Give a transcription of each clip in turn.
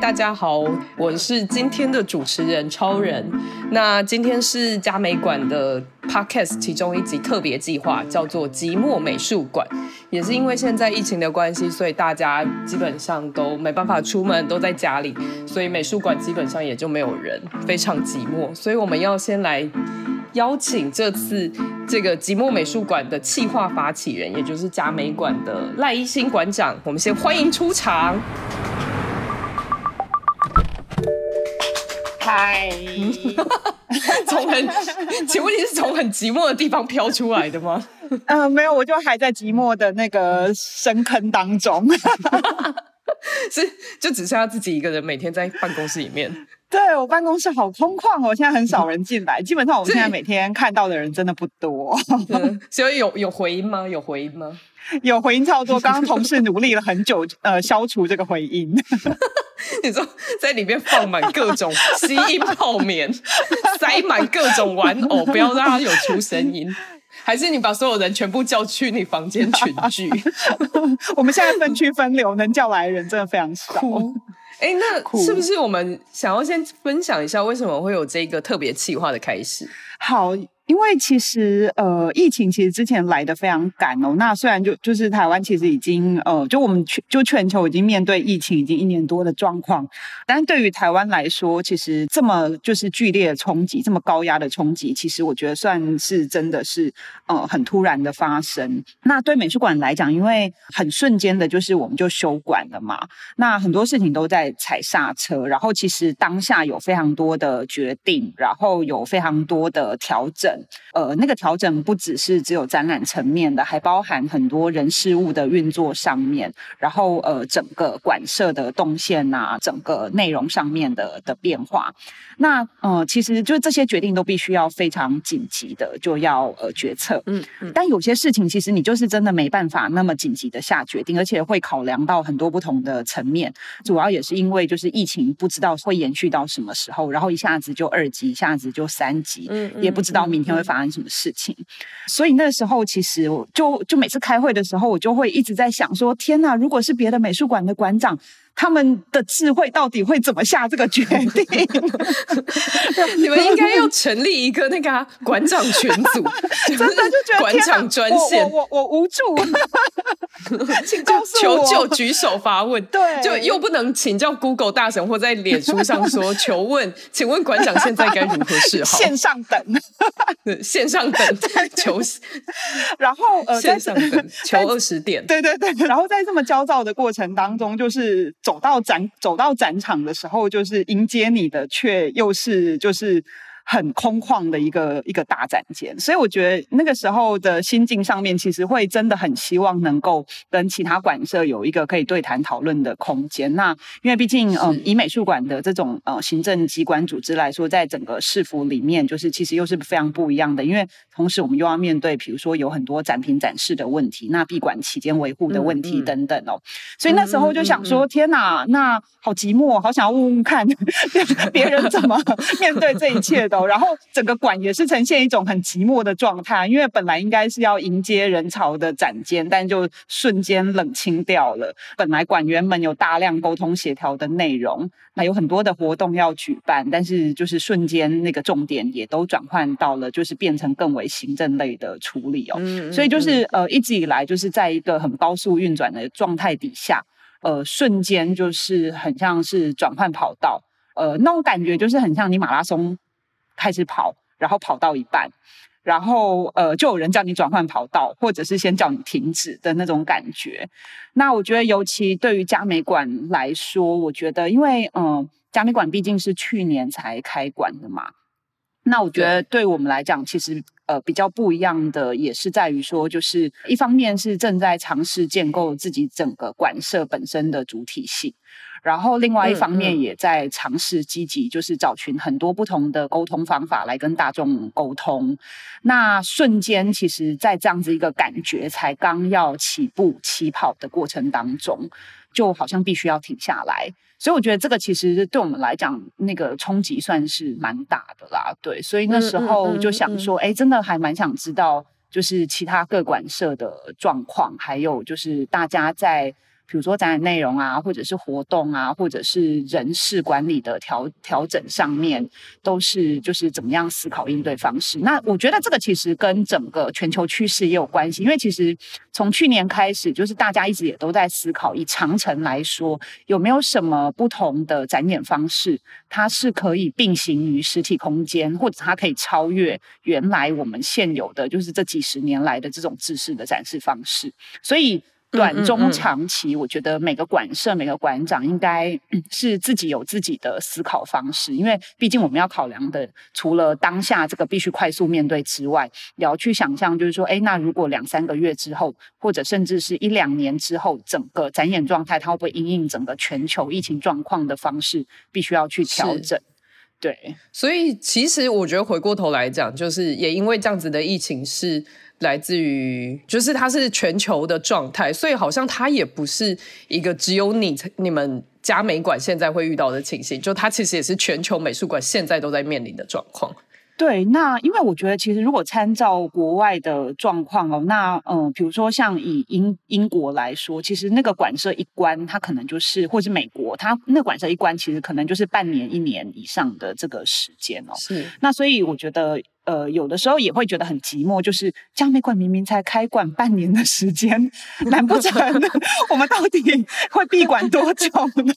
大家好，我是今天的主持人超人。那今天是嘉美馆的 Podcast 其中一集特别计划，叫做《寂寞美术馆》。也是因为现在疫情的关系，所以大家基本上都没办法出门，都在家里，所以美术馆基本上也就没有人，非常寂寞。所以我们要先来邀请这次这个寂寞美术馆的企划发起人，也就是嘉美馆的赖一新馆长，我们先欢迎出场。嗨，从很，请问你是从很寂寞的地方飘出来的吗？嗯、呃，没有，我就还在寂寞的那个深坑当中，是就只剩下自己一个人每天在办公室里面。对，我办公室好空旷哦，现在很少人进来，基本上我们现在每天看到的人真的不多。所以有有回音吗？有回音吗？有回音超多，刚刚同事努力了很久，呃，消除这个回音。你说在里面放满各种吸音泡棉，塞满各种玩偶，不要让它有出声音。还是你把所有人全部叫去你房间群聚？我们现在分区分流，能叫来的人真的非常少。哎、欸，那是不是我们想要先分享一下为什么会有这个特别企划的开始？好。因为其实呃，疫情其实之前来的非常赶哦。那虽然就就是台湾其实已经呃，就我们全就全球已经面对疫情已经一年多的状况，但是对于台湾来说，其实这么就是剧烈的冲击，这么高压的冲击，其实我觉得算是真的是呃很突然的发生。那对美术馆来讲，因为很瞬间的，就是我们就休馆了嘛。那很多事情都在踩刹车，然后其实当下有非常多的决定，然后有非常多的调整。呃，那个调整不只是只有展览层面的，还包含很多人事物的运作上面，然后呃，整个馆舍的动线啊，整个内容上面的的变化。那呃，其实就这些决定都必须要非常紧急的就要呃决策。嗯嗯。但有些事情其实你就是真的没办法那么紧急的下决定，而且会考量到很多不同的层面。主要也是因为就是疫情不知道会延续到什么时候，然后一下子就二级，一下子就三级，嗯，也不知道明天会发生什么事情，所以那时候其实我就就每次开会的时候，我就会一直在想说：天哪！如果是别的美术馆的馆长。他们的智慧到底会怎么下这个决定？你们应该要成立一个那个馆长群组，真的就觉得馆长专线，我我，我，我无助，请告诉求救，举手发问，对，就又不能请教 Google 大神或在脸书上说 求问，请问馆长现在该如何是好？线上等，线上等求，然后呃，线上等求二十点，对对对，然后在这么焦躁的过程当中，就是。走到展走到展场的时候，就是迎接你的，却又是就是。很空旷的一个一个大展间，所以我觉得那个时候的心境上面，其实会真的很希望能够跟其他馆舍有一个可以对谈讨论的空间。那因为毕竟，嗯，以美术馆的这种呃行政机关组织来说，在整个市府里面，就是其实又是非常不一样的。因为同时我们又要面对，比如说有很多展品展示的问题，那闭馆期间维护的问题等等哦。所以那时候就想说，天哪，那好寂寞，好想要问问看 别人怎么面对这一切的。然后整个馆也是呈现一种很寂寞的状态，因为本来应该是要迎接人潮的展间，但就瞬间冷清掉了。本来馆员们有大量沟通协调的内容，那有很多的活动要举办，但是就是瞬间那个重点也都转换到了，就是变成更为行政类的处理哦。嗯嗯嗯。所以就是呃一直以来就是在一个很高速运转的状态底下，呃瞬间就是很像是转换跑道，呃那种感觉就是很像你马拉松。开始跑，然后跑到一半，然后呃，就有人叫你转换跑道，或者是先叫你停止的那种感觉。那我觉得，尤其对于嘉美馆来说，我觉得，因为嗯、呃，嘉美馆毕竟是去年才开馆的嘛。那我觉得，对我们来讲，其实呃比较不一样的，也是在于说，就是一方面是正在尝试建构自己整个馆舍本身的主体性。然后，另外一方面也在尝试积极，就是找寻很多不同的沟通方法来跟大众沟通。那瞬间，其实，在这样子一个感觉才刚要起步起跑的过程当中，就好像必须要停下来。所以，我觉得这个其实对我们来讲，那个冲击算是蛮大的啦。对，所以那时候就想说，哎，真的还蛮想知道，就是其他各馆社的状况，还有就是大家在。比如说展览内容啊，或者是活动啊，或者是人事管理的调调整上面，都是就是怎么样思考应对方式。那我觉得这个其实跟整个全球趋势也有关系，因为其实从去年开始，就是大家一直也都在思考，以长程来说，有没有什么不同的展演方式，它是可以并行于实体空间，或者它可以超越原来我们现有的，就是这几十年来的这种制式的展示方式，所以。短中长期，我觉得每个馆舍、每个馆长应该是自己有自己的思考方式，因为毕竟我们要考量的，除了当下这个必须快速面对之外，也要去想象，就是说，哎，那如果两三个月之后，或者甚至是一两年之后，整个展演状态，它会不会因应整个全球疫情状况的方式，必须要去调整。对，所以其实我觉得回过头来讲，就是也因为这样子的疫情是。来自于，就是它是全球的状态，所以好像它也不是一个只有你你们嘉美馆现在会遇到的情形，就它其实也是全球美术馆现在都在面临的状况。对，那因为我觉得其实如果参照国外的状况哦，那嗯，比如说像以英英国来说，其实那个馆舍一关，它可能就是，或是美国，它那个馆舍一关，其实可能就是半年、一年以上的这个时间哦。是，那所以我觉得。呃，有的时候也会觉得很寂寞，就是江美馆明明才开馆半年的时间，难不成 我们到底会闭馆多久呢？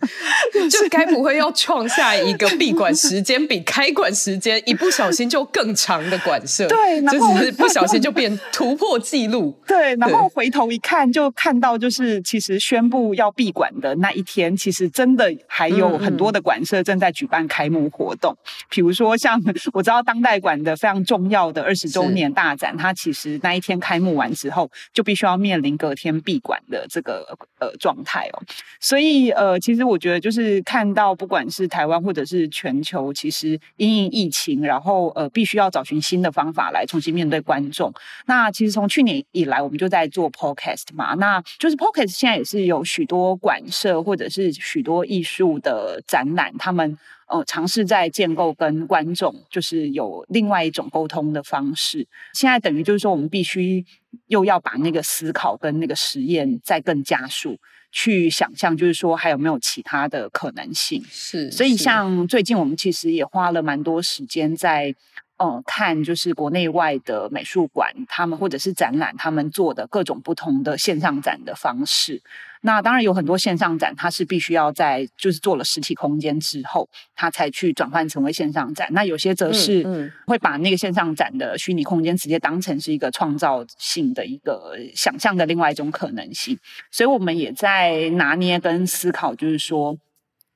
就该不会要创下一个闭馆时间比开馆时间一不小心就更长的馆舍？对，然后就是不小心就变突破记录。对，然后回头一看，就看到就是其实宣布要闭馆的那一天，其实真的还有很多的馆舍正在举办开幕活动，嗯嗯，比如说像我知道当代。馆的非常重要的二十周年大展，它其实那一天开幕完之后，就必须要面临隔天闭馆的这个呃状态哦。所以呃，其实我觉得就是看到不管是台湾或者是全球，其实因应疫情，然后呃必须要找寻新的方法来重新面对观众。那其实从去年以来，我们就在做 podcast 嘛，那就是 podcast 现在也是有许多馆舍或者是许多艺术的展览，他们。呃，尝试在建构跟观众就是有另外一种沟通的方式。现在等于就是说，我们必须又要把那个思考跟那个实验再更加速，去想象，就是说还有没有其他的可能性。是，所以像最近我们其实也花了蛮多时间在。嗯，看就是国内外的美术馆，他们或者是展览，他们做的各种不同的线上展的方式。那当然有很多线上展，它是必须要在就是做了实体空间之后，它才去转换成为线上展。那有些则是会把那个线上展的虚拟空间直接当成是一个创造性的一个想象的另外一种可能性。所以我们也在拿捏跟思考，就是说，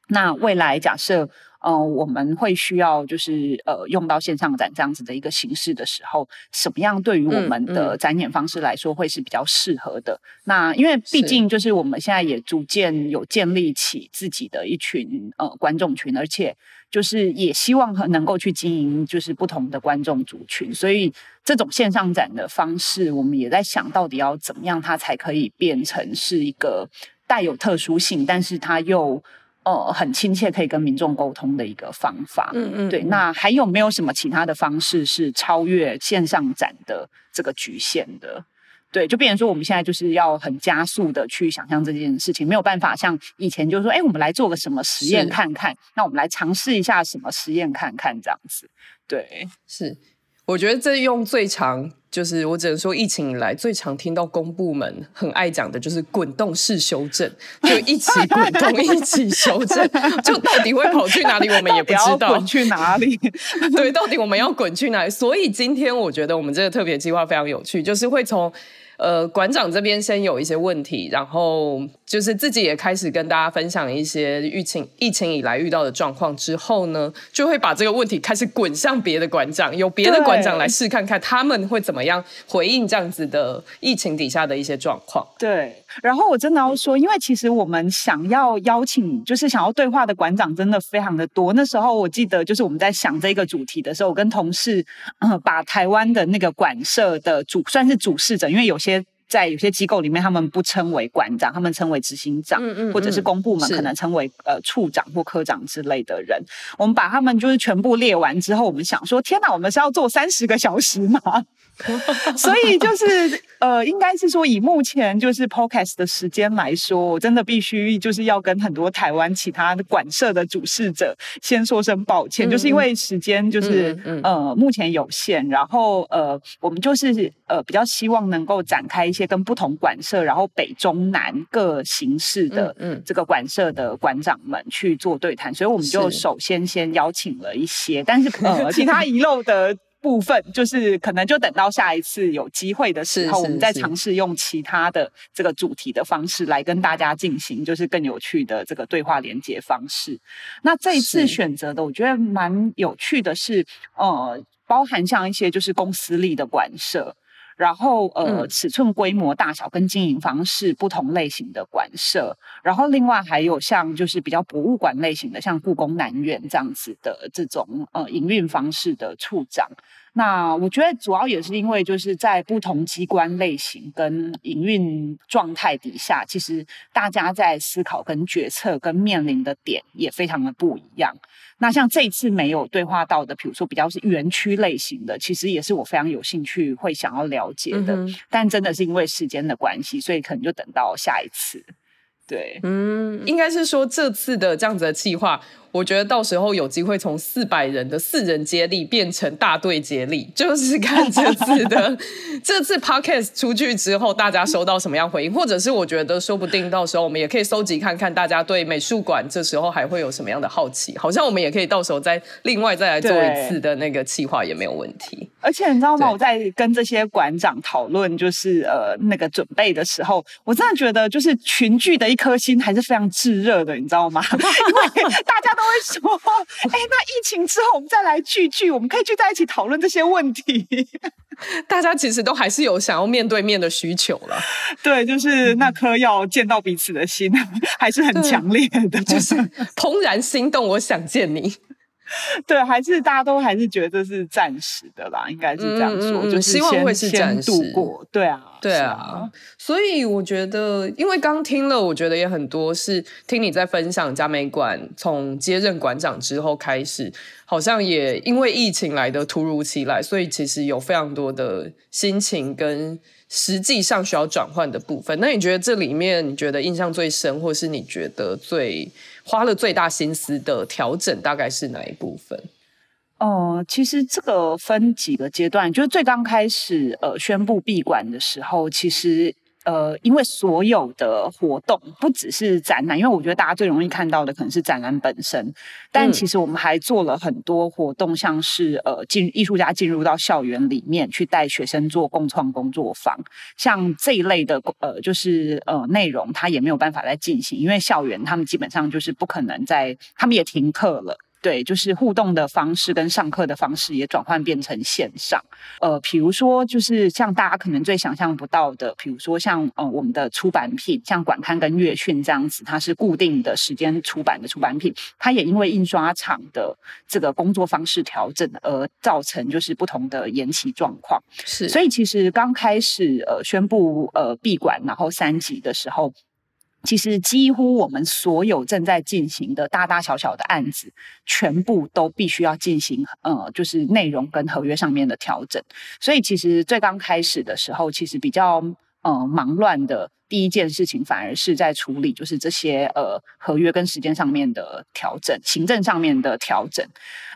那未来假设。呃，我们会需要就是呃用到线上展这样子的一个形式的时候，什么样对于我们的展演方式来说会是比较适合的？嗯嗯、那因为毕竟就是我们现在也逐渐有建立起自己的一群呃观众群，而且就是也希望能够去经营就是不同的观众族群，所以这种线上展的方式，我们也在想到底要怎么样它才可以变成是一个带有特殊性，但是它又。呃，很亲切，可以跟民众沟通的一个方法。嗯嗯，对。那还有没有什么其他的方式是超越线上展的这个局限的？对，就变成说我们现在就是要很加速的去想象这件事情，没有办法像以前就是说，哎，我们来做个什么实验看看，那我们来尝试一下什么实验看看这样子。对，是。我觉得这用最常就是我只能说疫情以来最常听到公部门很爱讲的就是滚动式修正，就一起滚动一起修正，就到底会跑去哪里我们也不知道，滚去哪里？对，到底我们要滚去哪里？所以今天我觉得我们这个特别计划非常有趣，就是会从。呃，馆长这边先有一些问题，然后就是自己也开始跟大家分享一些疫情疫情以来遇到的状况之后呢，就会把这个问题开始滚向别的馆长，由别的馆长来试看看他们会怎么样回应这样子的疫情底下的一些状况。对，然后我真的要说，因为其实我们想要邀请，就是想要对话的馆长真的非常的多。那时候我记得，就是我们在想这个主题的时候，我跟同事嗯，把台湾的那个馆舍的主算是主事者，因为有些。在有些机构里面，他们不称为馆长，他们称为执行长，嗯嗯嗯，或者是公部门可能称为呃处长或科长之类的人。我们把他们就是全部列完之后，我们想说：天哪，我们是要做三十个小时吗？所以就是呃，应该是说以目前就是 Podcast 的时间来说，我真的必须就是要跟很多台湾其他的馆舍的主事者先说声抱歉，嗯、就是因为时间就是、嗯嗯、呃目前有限，然后呃我们就是呃比较希望能够展开一些跟不同馆舍，然后北中南各形式的这个馆舍的馆长们去做对谈，所以我们就首先先邀请了一些，但是呃 其他遗漏的。部分就是可能就等到下一次有机会的时候，我们再尝试用其他的这个主题的方式来跟大家进行，就是更有趣的这个对话连接方式。那这一次选择的，我觉得蛮有趣的是，呃，包含像一些就是公司力的馆舍。然后呃，尺寸规模大小跟经营方式不同类型的馆舍，然后另外还有像就是比较博物馆类型的，像故宫南院这样子的这种呃营运方式的处长。那我觉得主要也是因为就是在不同机关类型跟营运状态底下，其实大家在思考跟决策跟面临的点也非常的不一样。那像这一次没有对话到的，比如说比较是园区类型的，其实也是我非常有兴趣会想要了解的。嗯、但真的是因为时间的关系，所以可能就等到下一次。对，嗯，应该是说这次的这样子的计划。我觉得到时候有机会从四百人的四人接力变成大队接力，就是看这次的 这次 podcast 出去之后，大家收到什么样回应，或者是我觉得说不定到时候我们也可以搜集看看大家对美术馆这时候还会有什么样的好奇，好像我们也可以到时候再另外再来做一次的那个企划也没有问题。而且你知道吗？我在跟这些馆长讨论就是呃那个准备的时候，我真的觉得就是群聚的一颗心还是非常炙热的，你知道吗？因为大家都。为什么？哎，那疫情之后我们再来聚聚，我们可以聚在一起讨论这些问题。大家其实都还是有想要面对面的需求了。对，就是那颗要见到彼此的心还是很强烈的，就是怦然心动，我想见你。对，还是大家都还是觉得是暂时的啦，应该是这样说，嗯、就是希望会是暂时度过。对啊，对啊，啊所以我觉得，因为刚听了，我觉得也很多是听你在分享嘉美馆从接任馆长之后开始，好像也因为疫情来的突如其来，所以其实有非常多的心情跟实际上需要转换的部分。那你觉得这里面，你觉得印象最深，或是你觉得最？花了最大心思的调整大概是哪一部分？哦、呃，其实这个分几个阶段，就是最刚开始呃宣布闭馆的时候，其实。呃，因为所有的活动不只是展览，因为我觉得大家最容易看到的可能是展览本身，但其实我们还做了很多活动，像是呃进艺术家进入到校园里面去带学生做共创工作坊，像这一类的呃就是呃内容，它也没有办法再进行，因为校园他们基本上就是不可能在，他们也停课了。对，就是互动的方式跟上课的方式也转换变成线上。呃，比如说，就是像大家可能最想象不到的，比如说像呃我们的出版品，像管刊跟月讯这样子，它是固定的时间出版的出版品，它也因为印刷厂的这个工作方式调整而造成就是不同的延期状况。是，所以其实刚开始呃宣布呃闭馆然后三级的时候。其实几乎我们所有正在进行的大大小小的案子，全部都必须要进行呃，就是内容跟合约上面的调整。所以其实最刚开始的时候，其实比较呃忙乱的。第一件事情反而是在处理，就是这些呃合约跟时间上面的调整，行政上面的调整。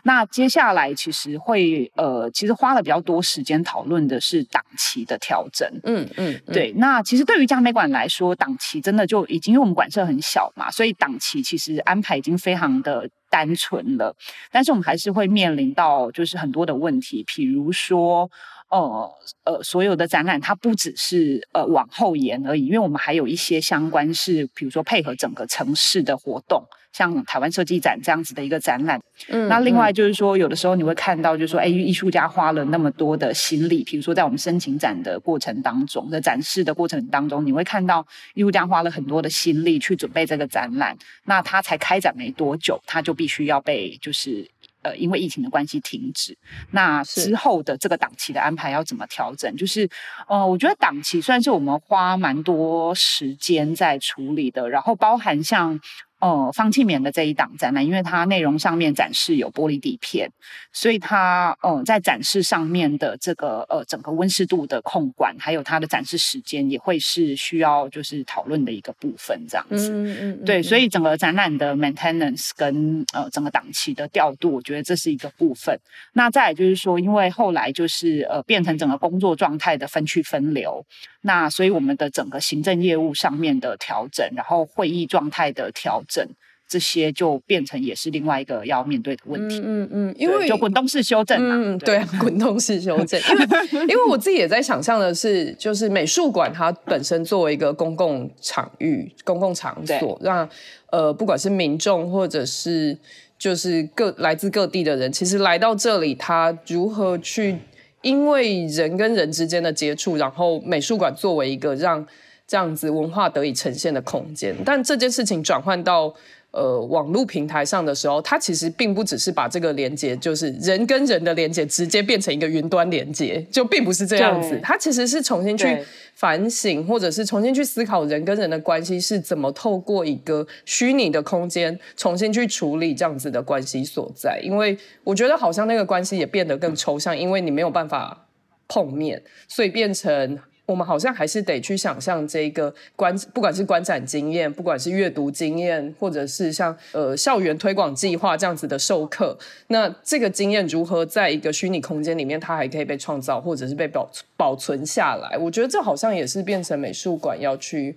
那接下来其实会呃，其实花了比较多时间讨论的是档期的调整。嗯嗯，嗯对。那其实对于嘉美馆来说，档期真的就已经因为我们馆舍很小嘛，所以档期其实安排已经非常的单纯了。但是我们还是会面临到就是很多的问题，比如说。呃呃，所有的展览它不只是呃往后延而已，因为我们还有一些相关是，比如说配合整个城市的活动，像台湾设计展这样子的一个展览。嗯，那另外就是说，有的时候你会看到，就是说，哎，艺术家花了那么多的心力，比如说在我们申请展的过程当中在展示的过程当中，你会看到艺术家花了很多的心力去准备这个展览，那他才开展没多久，他就必须要被就是。呃，因为疫情的关系停止，那之后的这个档期的安排要怎么调整？就是，呃，我觉得档期算是我们花蛮多时间在处理的，然后包含像呃，方庆勉的这一档展览，因为它内容上面展示有玻璃底片，所以它呃在展示上面的这个呃整个温湿度的控管，还有它的展示时间，也会是需要就是讨论的一个部分，这样子。嗯嗯嗯。对，所以整个展览的 maintenance 跟呃整个档期的调度，我觉得这是一个部分。那再来就是说，因为后来就是呃变成整个工作状态的分区分流，那所以我们的整个行政业务上面的调整，然后会议状态的调整。整这些就变成也是另外一个要面对的问题。嗯嗯，因为就滚动式修正嘛嗯，对，滚动式修正。因为 因为我自己也在想象的是，就是美术馆它本身作为一个公共场域、公共场所，让呃不管是民众或者是就是各来自各地的人，其实来到这里，他如何去因为人跟人之间的接触，然后美术馆作为一个让。这样子文化得以呈现的空间，但这件事情转换到呃网络平台上的时候，它其实并不只是把这个连接，就是人跟人的连接直接变成一个云端连接，就并不是这样子。它其实是重新去反省，或者是重新去思考人跟人的关系是怎么透过一个虚拟的空间重新去处理这样子的关系所在。因为我觉得好像那个关系也变得更抽象，因为你没有办法碰面，所以变成。我们好像还是得去想象这个观，不管是观展经验，不管是阅读经验，或者是像呃校园推广计划这样子的授课，那这个经验如何在一个虚拟空间里面，它还可以被创造，或者是被保保存下来？我觉得这好像也是变成美术馆要去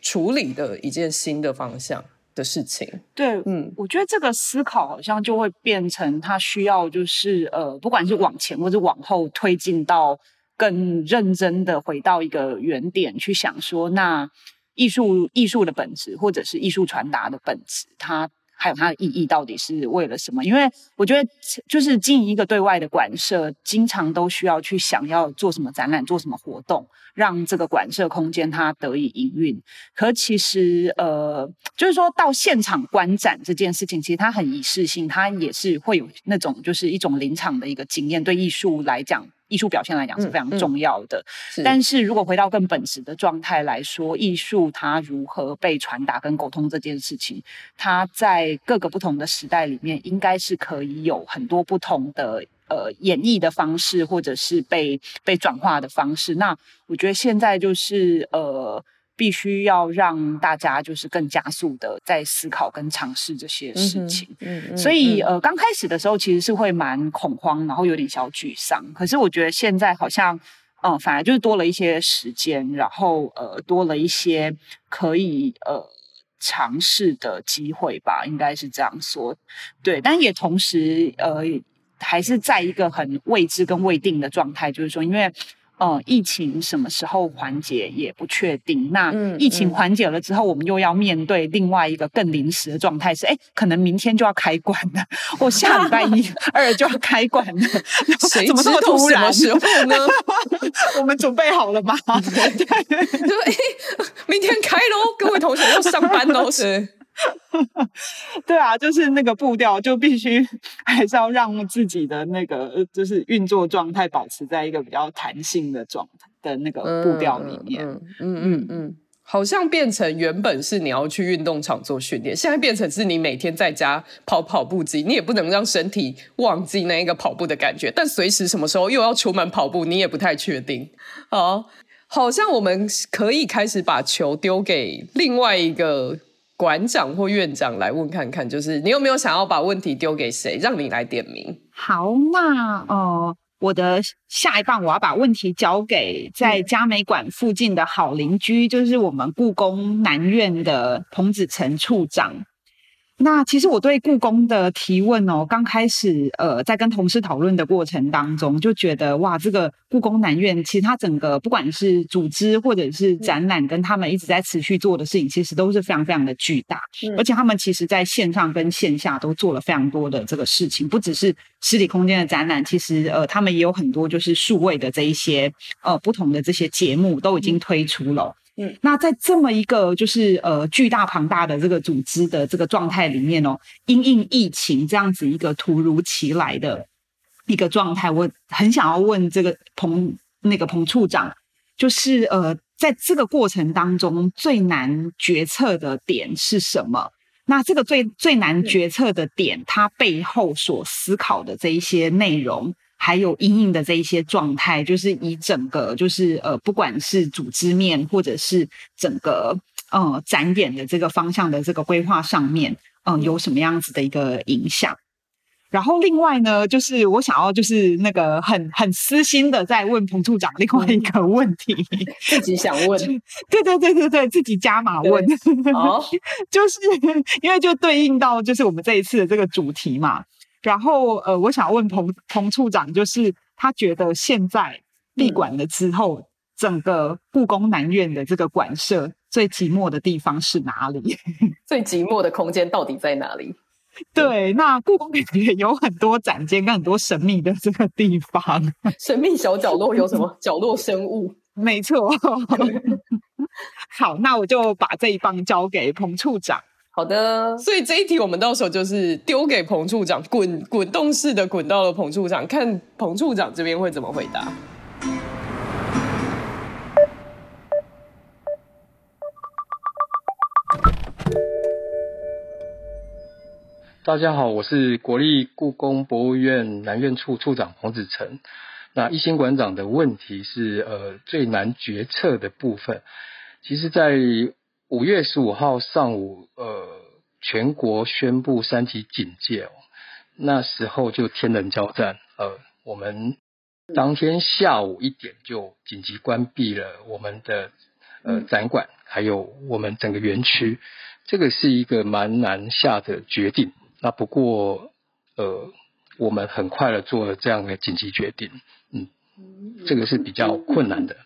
处理的一件新的方向的事情。对，嗯，我觉得这个思考好像就会变成它需要就是呃，不管是往前或者往后推进到。更认真的回到一个原点去想说，那艺术艺术的本质，或者是艺术传达的本质，它还有它的意义到底是为了什么？因为我觉得，就是经营一个对外的馆舍，经常都需要去想要做什么展览，做什么活动，让这个馆舍空间它得以营运。可其实，呃，就是说到现场观展这件事情，其实它很仪式性，它也是会有那种就是一种临场的一个经验，对艺术来讲。艺术表现来讲是非常重要的，嗯嗯、但是如果回到更本质的状态来说，艺术它如何被传达跟沟通这件事情，它在各个不同的时代里面，应该是可以有很多不同的呃演绎的方式，或者是被被转化的方式。那我觉得现在就是呃。必须要让大家就是更加速的在思考跟尝试这些事情，嗯所以呃刚开始的时候其实是会蛮恐慌，然后有点小沮丧。可是我觉得现在好像嗯、呃、反而就是多了一些时间，然后呃多了一些可以呃尝试的机会吧，应该是这样说。对，但也同时呃还是在一个很未知跟未定的状态，就是说因为。呃，疫情什么时候缓解也不确定。那疫情缓解了之后，我们又要面对另外一个更临时的状态，是哎，可能明天就要开馆了，我下礼拜一、二就要开馆了。谁怎么这么突然？什么时候呢？我们准备好了吗？对，就哎，明天开喽，各位同学要上班喽，是。对啊，就是那个步调，就必须 还是要让自己的那个就是运作状态保持在一个比较弹性的状态的那个步调里面。嗯嗯嗯嗯，好像变成原本是你要去运动场做训练，现在变成是你每天在家跑跑步机，你也不能让身体忘记那一个跑步的感觉，但随时什么时候又要出门跑步，你也不太确定。好，好像我们可以开始把球丢给另外一个。馆长或院长来问看看，就是你有没有想要把问题丢给谁，让你来点名？好，那哦，我的下一棒我要把问题交给在嘉美馆附近的好邻居，就是我们故宫南院的彭子成处长。那其实我对故宫的提问哦，刚开始呃，在跟同事讨论的过程当中，就觉得哇，这个故宫南院其实它整个不管是组织或者是展览，跟他们一直在持续做的事情，其实都是非常非常的巨大。嗯、而且他们其实在线上跟线下都做了非常多的这个事情，不只是实体空间的展览，其实呃，他们也有很多就是数位的这一些呃不同的这些节目都已经推出了。嗯，那在这么一个就是呃巨大庞大的这个组织的这个状态里面哦，因应疫情这样子一个突如其来的一个状态，我很想要问这个彭那个彭处长，就是呃在这个过程当中最难决策的点是什么？那这个最最难决策的点，它背后所思考的这一些内容，还有阴影的这一些状态，就是以整个就是呃，不管是组织面，或者是整个呃展演的这个方向的这个规划上面，嗯、呃，有什么样子的一个影响？然后另外呢，就是我想要就是那个很很私心的在问彭处长另外一个问题，自己想问，对对对对对，自己加码问，哦，就是因为就对应到就是我们这一次的这个主题嘛。然后呃，我想问彭彭处长，就是他觉得现在闭馆了之后，嗯、整个故宫南院的这个馆舍最寂寞的地方是哪里？最寂寞的空间到底在哪里？对，那故宫里面有很多展间跟很多神秘的这个地方，神秘小角落有什么角落生物？没错。好，那我就把这一棒交给彭处长。好的，所以这一题我们到时候就是丢给彭处长，滚滚动式的滚到了彭处长，看彭处长这边会怎么回答。大家好，我是国立故宫博物院南院处处长彭子成。那一心馆长的问题是，呃，最难决策的部分。其实，在五月十五号上午，呃，全国宣布三级警戒哦，那时候就天人交战。呃，我们当天下午一点就紧急关闭了我们的呃展馆，还有我们整个园区。这个是一个蛮难下的决定。那不过，呃，我们很快的做了这样的紧急决定，嗯，这个是比较困难的，嗯，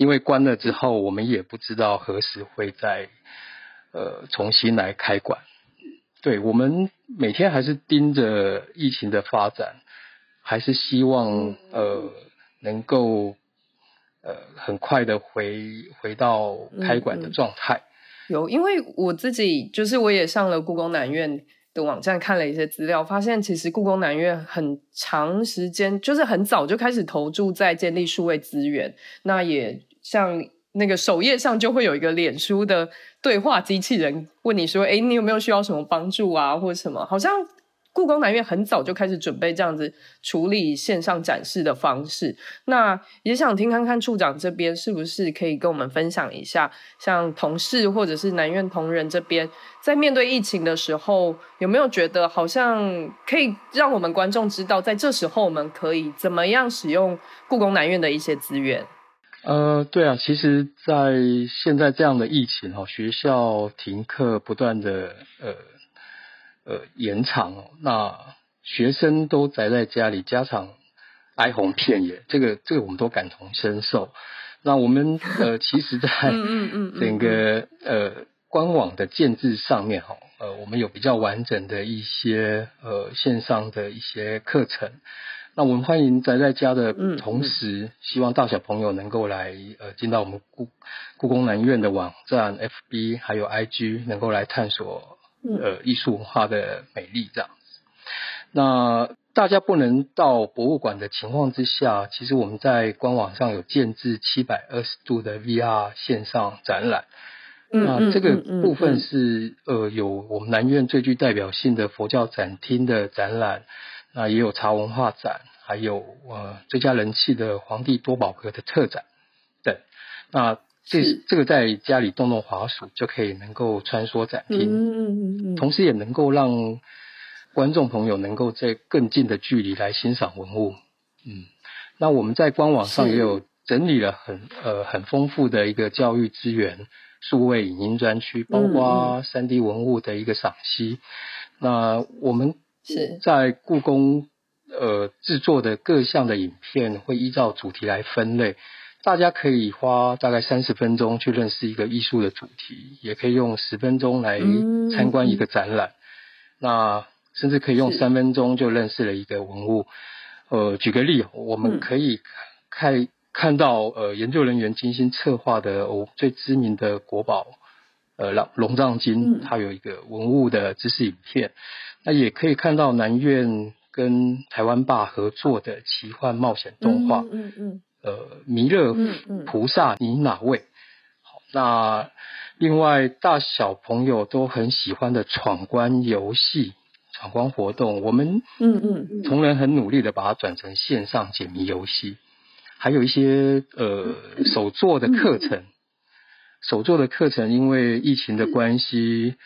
因为关了之后，我们也不知道何时会再，呃，重新来开馆，对，我们每天还是盯着疫情的发展，还是希望呃能够呃很快的回回到开馆的状态。有，因为我自己就是我也上了故宫南院。的网站看了一些资料，发现其实故宫南院很长时间，就是很早就开始投注在建立数位资源。那也像那个首页上就会有一个脸书的对话机器人，问你说：“诶，你有没有需要什么帮助啊，或者什么？”好像。故宫南院很早就开始准备这样子处理线上展示的方式，那也想听看看处长这边是不是可以跟我们分享一下，像同事或者是南院同仁这边，在面对疫情的时候，有没有觉得好像可以让我们观众知道，在这时候我们可以怎么样使用故宫南院的一些资源？呃，对啊，其实，在现在这样的疫情哈，学校停课不断的呃。呃，延长哦，那学生都宅在家里，家长哀鸿遍野，这个这个我们都感同身受。那我们呃，其实，在整个呃官网的建制上面哈，呃，我们有比较完整的一些呃线上的一些课程。那我们欢迎宅在家的同时，希望大小朋友能够来呃进到我们故故宫南院的网站、FB 还有 IG，能够来探索。呃，艺术文化的美丽这样子。那大家不能到博物馆的情况之下，其实我们在官网上有建置七百二十度的 VR 线上展览。嗯，那这个部分是呃有我们南院最具代表性的佛教展厅的展览，那也有茶文化展，还有呃最佳人气的皇帝多宝格的特展等。那这这个在家里动动滑鼠就可以能够穿梭展厅，嗯嗯嗯，同时也能够让观众朋友能够在更近的距离来欣赏文物，嗯，那我们在官网上也有整理了很呃很丰富的一个教育资源，数位影音专区，包括三 D 文物的一个赏析，那我们是在故宫呃制作的各项的影片会依照主题来分类。大家可以花大概三十分钟去认识一个艺术的主题，也可以用十分钟来参观一个展览，嗯、那甚至可以用三分钟就认识了一个文物。呃，举个例，我们可以看看到呃研究人员精心策划的哦最知名的国宝呃龙龙藏经，它有一个文物的知识影片。那也可以看到南院跟台湾爸合作的奇幻冒险动画。嗯嗯。嗯呃，弥勒菩萨，你哪位？好，那另外大小朋友都很喜欢的闯关游戏、闯关活动，我们嗯嗯同仁很努力的把它转成线上解谜游戏，还有一些呃手作的课程。手作的课程因为疫情的关系，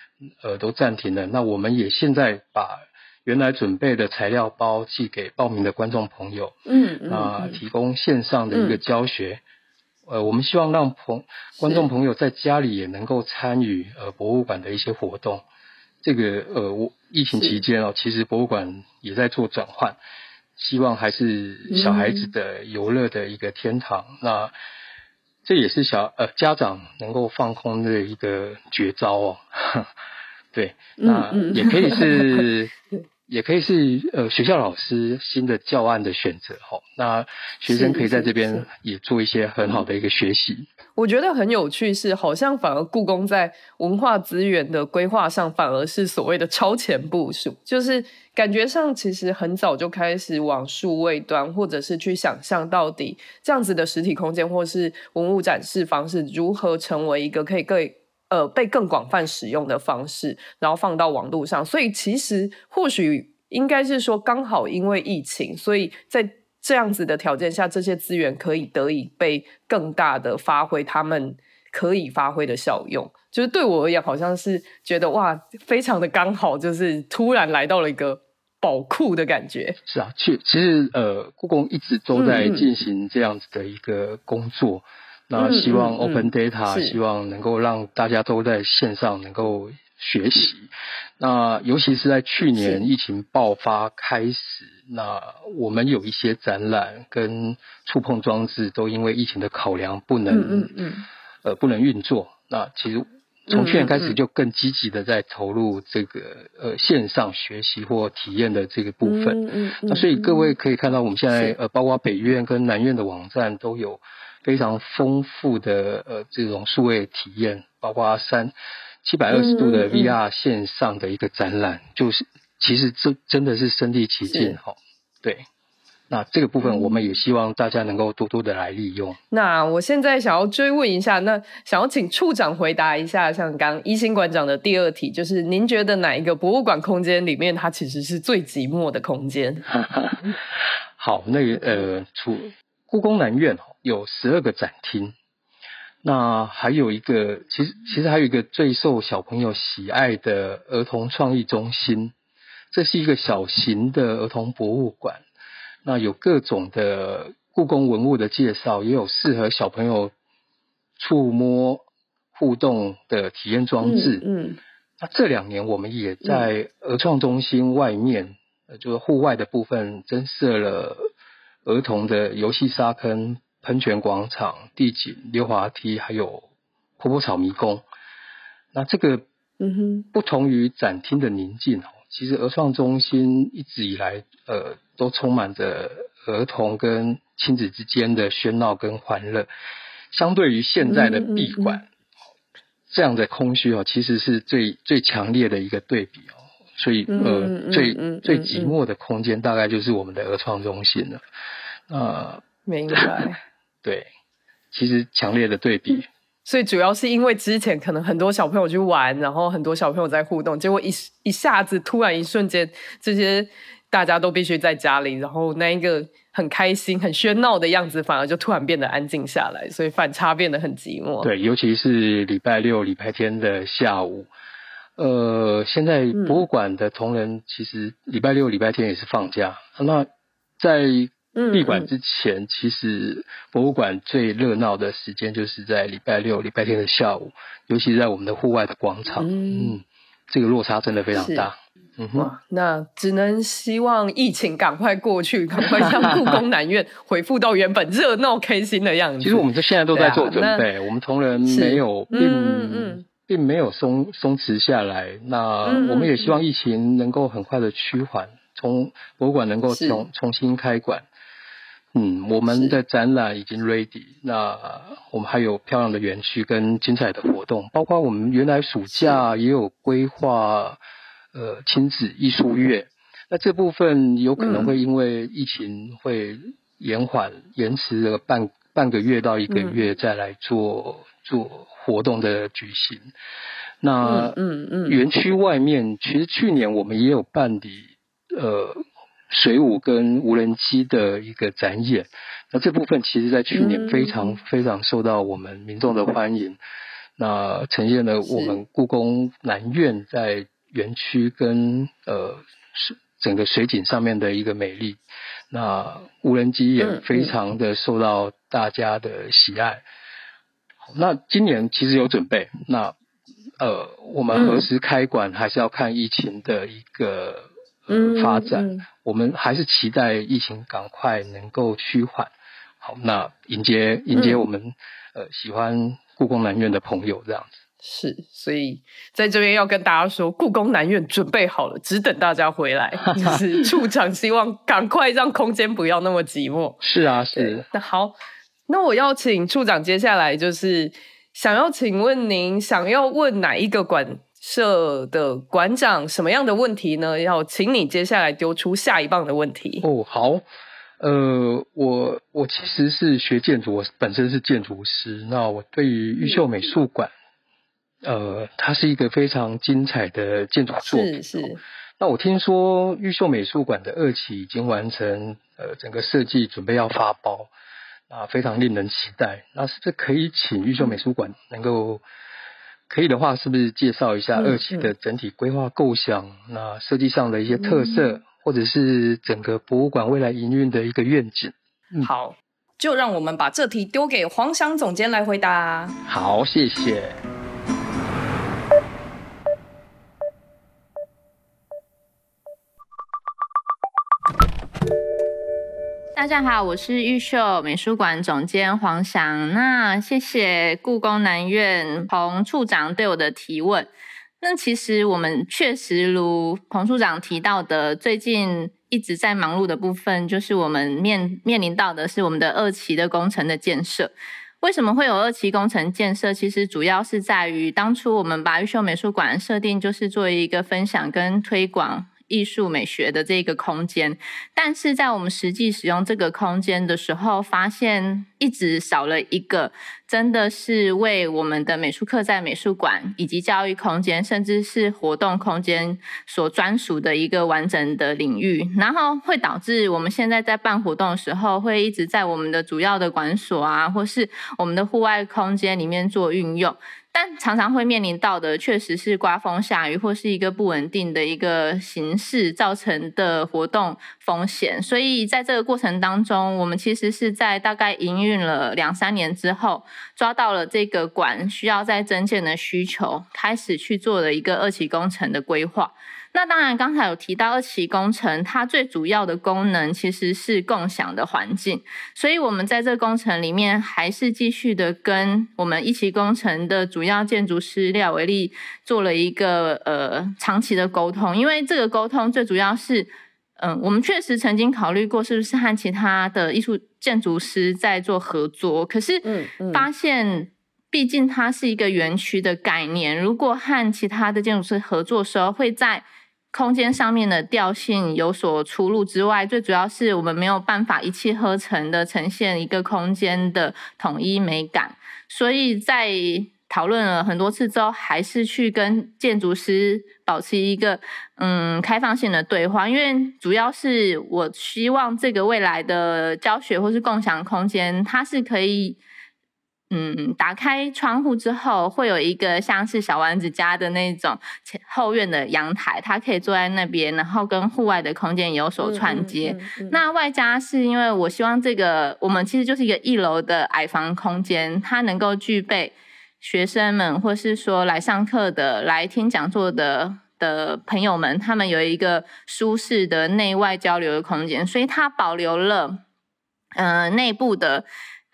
呃，都暂停了。那我们也现在把原来准备的材料包寄给报名的观众朋友，嗯啊、呃，提供线上的一个教学。嗯、呃，我们希望让朋观众朋友在家里也能够参与呃博物馆的一些活动。这个呃，我疫情期间哦，其实博物馆也在做转换，希望还是小孩子的游乐的一个天堂。嗯、那这也是小呃家长能够放空的一个绝招哦，对，那也可以是，也可以是呃学校老师新的教案的选择哈、哦。那学生可以在这边也做一些很好的一个学习。我觉得很有趣是，好像反而故宫在文化资源的规划上，反而是所谓的超前部署，就是。感觉上其实很早就开始往数位端，或者是去想象到底这样子的实体空间，或是文物展示方式，如何成为一个可以更呃被更广泛使用的方式，然后放到网络上。所以其实或许应该是说，刚好因为疫情，所以在这样子的条件下，这些资源可以得以被更大的发挥，他们可以发挥的效用。就是对我而言，好像是觉得哇，非常的刚好，就是突然来到了一个。宝库的感觉是啊，其其实呃，故宫一直都在进行这样子的一个工作，嗯、那希望 Open Data，、嗯、希望能够让大家都在线上能够学习。那尤其是在去年疫情爆发开始，那我们有一些展览跟触碰装置都因为疫情的考量不能，嗯嗯嗯呃，不能运作。那其实。从去年开始就更积极的在投入这个呃线上学习或体验的这个部分。嗯嗯嗯、那所以各位可以看到，我们现在呃包括北院跟南院的网站都有非常丰富的呃这种数位体验，包括三七百二十度的 VR 线上的一个展览，嗯嗯、就是其实这真的是身临其境哈。对。那这个部分，我们也希望大家能够多多的来利用。那我现在想要追问一下，那想要请处长回答一下，像刚一星馆长的第二题，就是您觉得哪一个博物馆空间里面，它其实是最寂寞的空间？好，那个呃，除故宫南院有十二个展厅，那还有一个，其实其实还有一个最受小朋友喜爱的儿童创意中心，这是一个小型的儿童博物馆。那有各种的故宫文物的介绍，也有适合小朋友触摸互动的体验装置。嗯，嗯，那这两年我们也在儿创中心外面，呃、嗯，就是户外的部分增设了儿童的游戏沙坑、喷泉广场、地景溜滑梯，还有婆婆草迷宫。那这个，嗯哼，不同于展厅的宁静哦。其实儿创中心一直以来，呃，都充满着儿童跟亲子之间的喧闹跟欢乐。相对于现在的闭馆，嗯嗯嗯、这样的空虚哦，其实是最最强烈的一个对比哦。所以，呃，嗯嗯、最最寂寞的空间，大概就是我们的儿创中心了。呃，明白。对，其实强烈的对比。所以主要是因为之前可能很多小朋友去玩，然后很多小朋友在互动，结果一一下子突然一瞬间，这些大家都必须在家里，然后那一个很开心、很喧闹的样子，反而就突然变得安静下来，所以反差变得很寂寞。对，尤其是礼拜六、礼拜天的下午，呃，现在博物馆的同仁其实礼拜六、礼拜天也是放假，那在。闭馆之前，其实博物馆最热闹的时间就是在礼拜六、礼拜天的下午，尤其是在我们的户外的广场。嗯，嗯，这个落差真的非常大。嗯哼，那只能希望疫情赶快过去，赶快让故宫南院 恢复到原本热闹开心的样子。其实我们这现在都在做准备，啊、我们同仁没有并嗯嗯并没有松松弛下来。那我们也希望疫情能够很快的趋缓，从博物馆能够重重新开馆。嗯，我们的展览已经 ready，那我们还有漂亮的园区跟精彩的活动，包括我们原来暑假也有规划，呃，亲子艺术月，那这部分有可能会因为疫情会延缓、嗯、延迟了半半个月到一个月再来做做活动的举行。那嗯嗯，园区外面其实去年我们也有办理呃水舞跟无人机的一个展演。那这部分其实在去年非常非常受到我们民众的欢迎。那呈现了我们故宫南院在园区跟呃整个水景上面的一个美丽。那无人机也非常的受到大家的喜爱。那今年其实有准备，那呃我们何时开馆还是要看疫情的一个呃发展。我们还是期待疫情赶快能够趋缓。好，那迎接迎接我们呃喜欢。故宫南院的朋友这样子是，所以在这边要跟大家说，故宫南院准备好了，只等大家回来。就是处长希望赶快让空间不要那么寂寞。是啊，是。那好，那我要请处长接下来就是想要请问您，想要问哪一个馆舍的馆长什么样的问题呢？要请你接下来丢出下一棒的问题。哦，好。呃，我我其实是学建筑，我本身是建筑师。那我对于玉秀美术馆，呃，它是一个非常精彩的建筑作品。是是。那我听说玉秀美术馆的二期已经完成，呃，整个设计准备要发包，啊，非常令人期待。那是不是可以请玉秀美术馆能够，可以的话，是不是介绍一下二期的整体规划构想？那设计上的一些特色？嗯或者是整个博物馆未来营运的一个愿景。嗯，好，就让我们把这题丢给黄翔总监来回答。好，谢谢。大家好，我是毓秀美术馆总监黄翔。那谢谢故宫南院彭处长对我的提问。那其实我们确实如彭处长提到的，最近一直在忙碌的部分，就是我们面面临到的是我们的二期的工程的建设。为什么会有二期工程建设？其实主要是在于当初我们把玉秀美术馆设定就是作为一个分享跟推广。艺术美学的这个空间，但是在我们实际使用这个空间的时候，发现一直少了一个，真的是为我们的美术课在美术馆以及教育空间，甚至是活动空间所专属的一个完整的领域，然后会导致我们现在在办活动的时候，会一直在我们的主要的馆所啊，或是我们的户外空间里面做运用。但常常会面临到的，确实是刮风下雨或是一个不稳定的一个形势造成的活动风险。所以在这个过程当中，我们其实是在大概营运了两三年之后，抓到了这个馆需要在增建的需求，开始去做了一个二期工程的规划。那当然，刚才有提到二期工程，它最主要的功能其实是共享的环境，所以我们在这个工程里面还是继续的跟我们一期工程的主要建筑师廖维利做了一个呃长期的沟通，因为这个沟通最主要是，嗯、呃，我们确实曾经考虑过是不是和其他的艺术建筑师在做合作，可是发现，毕竟它是一个园区的概念，如果和其他的建筑师合作的时候，会在空间上面的调性有所出入之外，最主要是我们没有办法一气呵成的呈现一个空间的统一美感，所以在讨论了很多次之后，还是去跟建筑师保持一个嗯开放性的对话，因为主要是我希望这个未来的教学或是共享空间，它是可以。嗯，打开窗户之后，会有一个像是小丸子家的那种前后院的阳台，他可以坐在那边，然后跟户外的空间有所串接。嗯嗯嗯嗯、那外加是因为我希望这个我们其实就是一个一楼的矮房空间，它能够具备学生们或是说来上课的、来听讲座的的朋友们，他们有一个舒适的内外交流的空间，所以它保留了嗯、呃、内部的。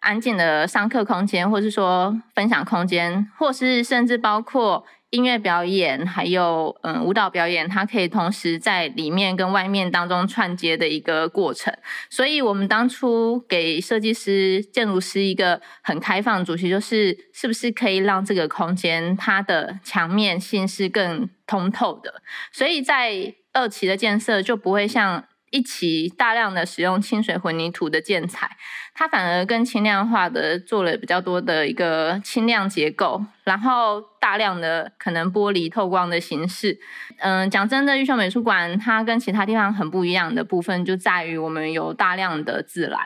安静的上课空间，或是说分享空间，或是甚至包括音乐表演，还有嗯舞蹈表演，它可以同时在里面跟外面当中串接的一个过程。所以，我们当初给设计师、建筑师一个很开放的主题，就是是不是可以让这个空间它的墙面性是更通透的。所以在二期的建设就不会像。一起大量的使用清水混凝土的建材，它反而更轻量化的做了比较多的一个轻量结构，然后大量的可能玻璃透光的形式。嗯，讲真的，玉秀美术馆它跟其他地方很不一样的部分就在于我们有大量的自然。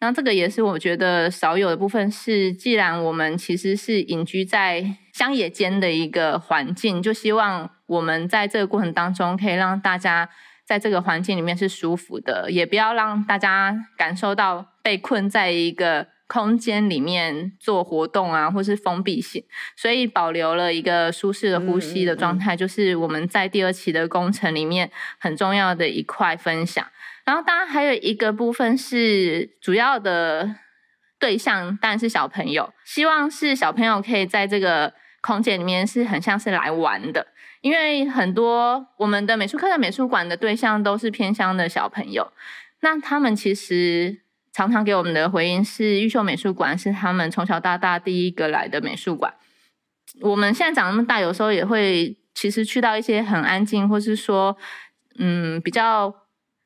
那这个也是我觉得少有的部分是，既然我们其实是隐居在乡野间的一个环境，就希望我们在这个过程当中可以让大家。在这个环境里面是舒服的，也不要让大家感受到被困在一个空间里面做活动啊，或是封闭性，所以保留了一个舒适的呼吸的状态，就是我们在第二期的工程里面很重要的一块分享。然后，当然还有一个部分是主要的对象，当然是小朋友，希望是小朋友可以在这个空间里面是很像是来玩的。因为很多我们的美术课的美术馆的对象都是偏乡的小朋友，那他们其实常常给我们的回应是，玉秀美术馆是他们从小到大第一个来的美术馆。我们现在长那么大，有时候也会其实去到一些很安静，或是说嗯比较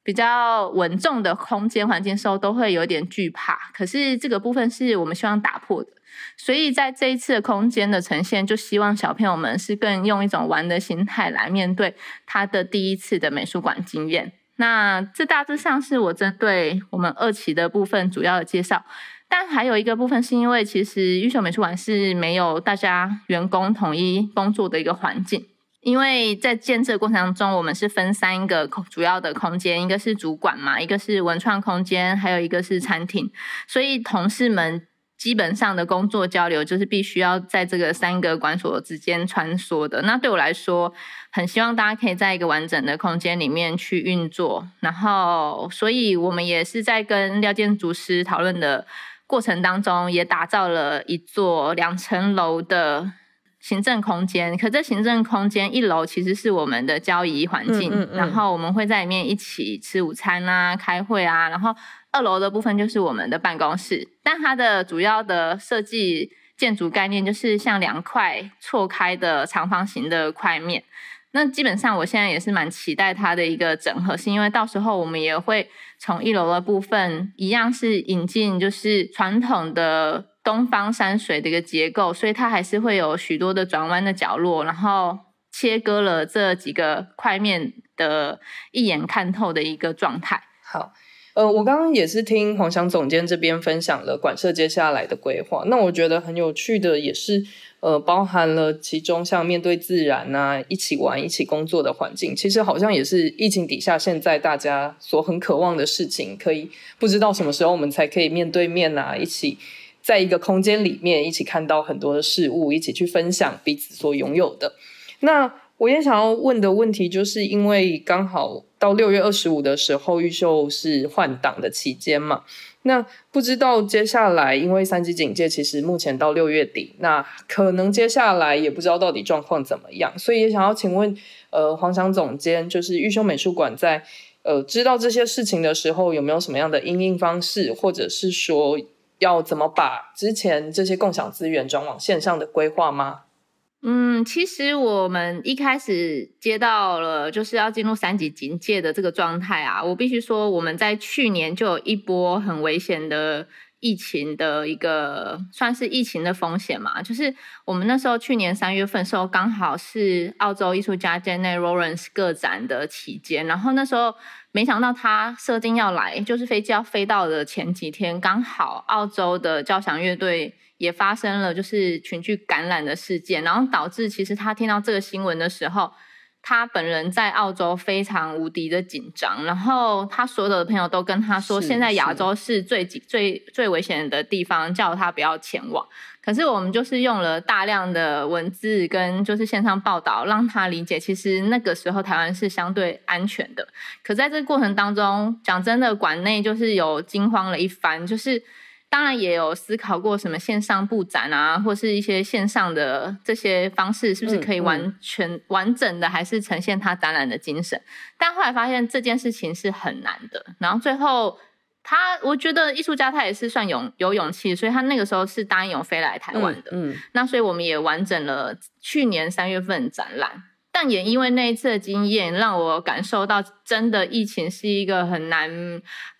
比较稳重的空间环境的时候，都会有点惧怕。可是这个部分是我们希望打破的。所以在这一次的空间的呈现，就希望小朋友们是更用一种玩的心态来面对他的第一次的美术馆经验。那这大致上是我针对我们二期的部分主要的介绍，但还有一个部分是因为其实玉秀美术馆是没有大家员工统一工作的一个环境，因为在建设过程当中，我们是分三个主要的空间，一个是主馆嘛，一个是文创空间，还有一个是餐厅，所以同事们。基本上的工作交流就是必须要在这个三个馆所之间穿梭的。那对我来说，很希望大家可以在一个完整的空间里面去运作。然后，所以我们也是在跟廖建筑师讨论的过程当中，也打造了一座两层楼的行政空间。可这行政空间一楼其实是我们的交易环境，嗯嗯嗯，然后我们会在里面一起吃午餐啊、开会啊，然后。二楼的部分就是我们的办公室，但它的主要的设计建筑概念就是像两块错开的长方形的块面。那基本上我现在也是蛮期待它的一个整合，是因为到时候我们也会从一楼的部分一样是引进就是传统的东方山水的一个结构，所以它还是会有许多的转弯的角落，然后切割了这几个块面的一眼看透的一个状态。好。呃，我刚刚也是听黄翔总监这边分享了馆舍接下来的规划。那我觉得很有趣的也是，呃，包含了其中像面对自然啊，一起玩、一起工作的环境，其实好像也是疫情底下现在大家所很渴望的事情。可以不知道什么时候我们才可以面对面啊，一起在一个空间里面一起看到很多的事物，一起去分享彼此所拥有的。那我也想要问的问题，就是因为刚好到六月二十五的时候，毓秀是换档的期间嘛。那不知道接下来，因为三级警戒，其实目前到六月底，那可能接下来也不知道到底状况怎么样，所以也想要请问，呃，黄翔总监，就是玉秀美术馆在呃知道这些事情的时候，有没有什么样的因应方式，或者是说要怎么把之前这些共享资源转往线上的规划吗？嗯，其实我们一开始接到了就是要进入三级警戒的这个状态啊，我必须说我们在去年就有一波很危险的疫情的一个算是疫情的风险嘛，就是我们那时候去年三月份时候刚好是澳洲艺术家 Jane Lawrence 个展的期间，然后那时候没想到他设定要来，就是飞机要飞到的前几天，刚好澳洲的交响乐队。也发生了就是群聚感染的事件，然后导致其实他听到这个新闻的时候，他本人在澳洲非常无敌的紧张，然后他所有的朋友都跟他说，现在亚洲是最紧最最危险的地方，叫他不要前往。可是我们就是用了大量的文字跟就是线上报道，让他理解其实那个时候台湾是相对安全的。可在这个过程当中，讲真的，馆内就是有惊慌了一番，就是。当然也有思考过什么线上布展啊，或是一些线上的这些方式，是不是可以完全完整的，还是呈现他展览的精神？但后来发现这件事情是很难的。然后最后他，我觉得艺术家他也是算有有勇气，所以他那个时候是答应有飞来台湾的。嗯，那所以我们也完整了去年三月份展览。但也因为那一次的经验，让我感受到真的疫情是一个很难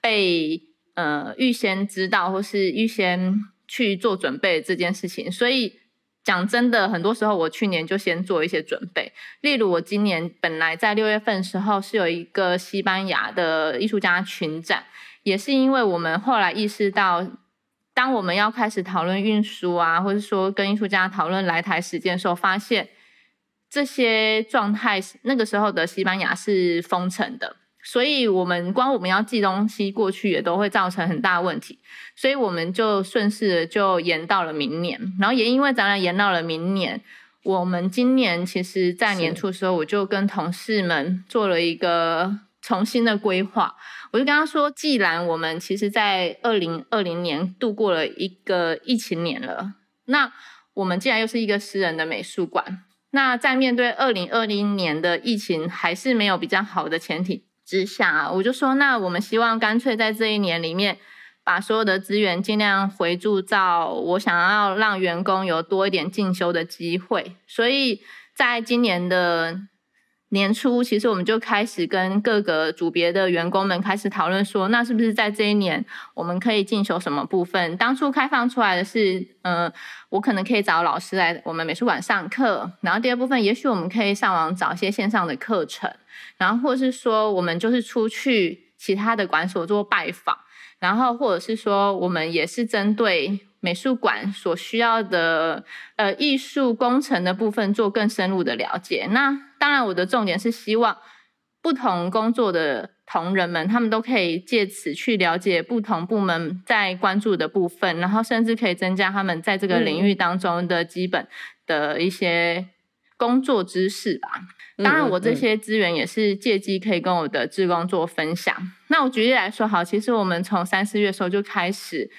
被呃预先知道或是预先去做准备这件事情。所以讲真的，很多时候我去年就先做一些准备。例如，我今年本来在六月份时候是有一个西班牙的艺术家群展，也是因为我们后来意识到，当我们要开始讨论运输啊，或者说跟艺术家讨论来台时间的时候，发现。这些状态，那个时候的西班牙是封城的，所以我们光我们要寄东西过去，也都会造成很大问题，所以我们就顺势就延到了明年。然后也因为咱俩延到了明年，我们今年其实，在年初的时候，我就跟同事们做了一个重新的规划。我就跟他说，既然我们其实，在二零二零年度过了一个疫情年了，那我们既然又是一个私人的美术馆。那在面对二零二零年的疫情还是没有比较好的前提之下，我就说，那我们希望干脆在这一年里面，把所有的资源尽量回铸造我想要让员工有多一点进修的机会，所以在今年的。年初，其实我们就开始跟各个组别的员工们开始讨论说，那是不是在这一年我们可以进修什么部分？当初开放出来的是，嗯、我可能可以找老师来我们美术馆上课，然后第二部分，也许我们可以上网找一些线上的课程，然后或是说我们就是出去其他的馆所做拜访，然后或者是说我们也是针对。美术馆所需要的呃艺术工程的部分做更深入的了解。那当然，我的重点是希望不同工作的同仁们，他们都可以借此去了解不同部门在关注的部分，然后甚至可以增加他们在这个领域当中的基本的一些工作知识吧。当然，我这些资源也是借机可以跟我的志工做分享。那我举例来说，好，其实我们从三四月的时候就开始。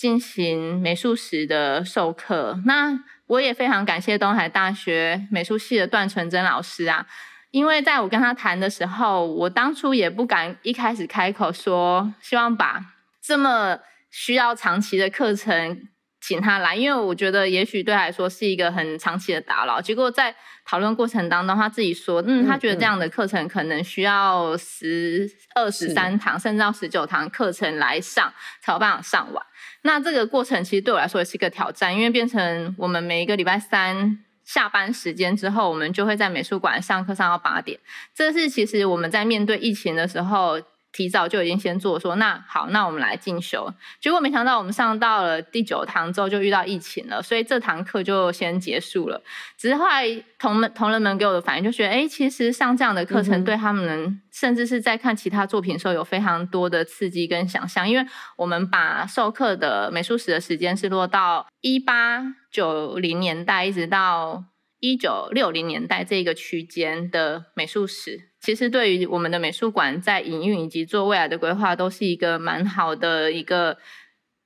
进行美术史的授课，那我也非常感谢东海大学美术系的段纯真老师啊，因为在我跟他谈的时候，我当初也不敢一开始开口说希望把这么需要长期的课程请他来，因为我觉得也许对他来说是一个很长期的打扰。结果在讨论过程当中，他自己说，嗯，他觉得这样的课程可能需要十二十三堂，甚至到十九堂课程来上才有办法上完。那这个过程其实对我来说也是一个挑战，因为变成我们每一个礼拜三下班时间之后，我们就会在美术馆上课上到八点。这是其实我们在面对疫情的时候。提早就已经先做说，那好，那我们来进修。结果没想到我们上到了第九堂之后就遇到疫情了，所以这堂课就先结束了。只是后来同们同仁们给我的反应就觉得，哎，其实上这样的课程对他们能，嗯、甚至是在看其他作品的时候有非常多的刺激跟想象，因为我们把授课的美术史的时间是落到一八九零年代一直到一九六零年代这个区间的美术史。其实对于我们的美术馆在营运以及做未来的规划，都是一个蛮好的一个，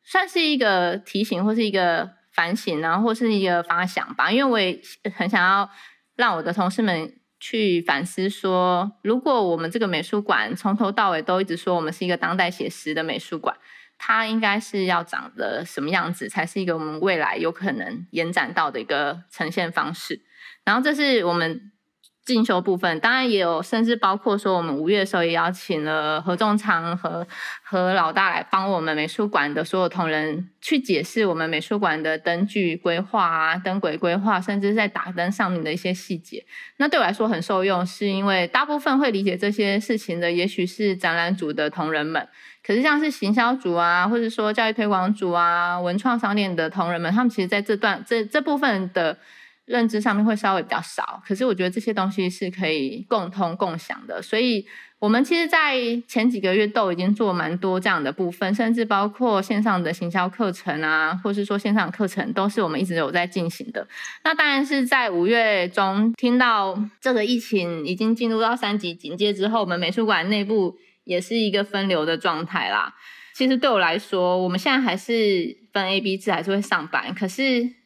算是一个提醒或是一个反省，然后或是一个发想吧。因为我也很想要让我的同事们去反思说，如果我们这个美术馆从头到尾都一直说我们是一个当代写实的美术馆，它应该是要长得什么样子，才是一个我们未来有可能延展到的一个呈现方式。然后这是我们。进修部分当然也有，甚至包括说，我们五月的时候也邀请了何仲昌和何老大来帮我们美术馆的所有同仁去解释我们美术馆的灯具规划啊、灯轨规划，甚至在打灯上面的一些细节。那对我来说很受用，是因为大部分会理解这些事情的，也许是展览组的同仁们，可是像是行销组啊，或者说教育推广组啊、文创商店的同仁们，他们其实在这段这这部分的。认知上面会稍微比较少，可是我觉得这些东西是可以共通共享的，所以我们其实，在前几个月都已经做蛮多这样的部分，甚至包括线上的行销课程啊，或是说线上课程，都是我们一直有在进行的。那当然是在五月中听到这个疫情已经进入到三级警戒之后，我们美术馆内部也是一个分流的状态啦。其实对我来说，我们现在还是分 A、B 制，还是会上班，可是。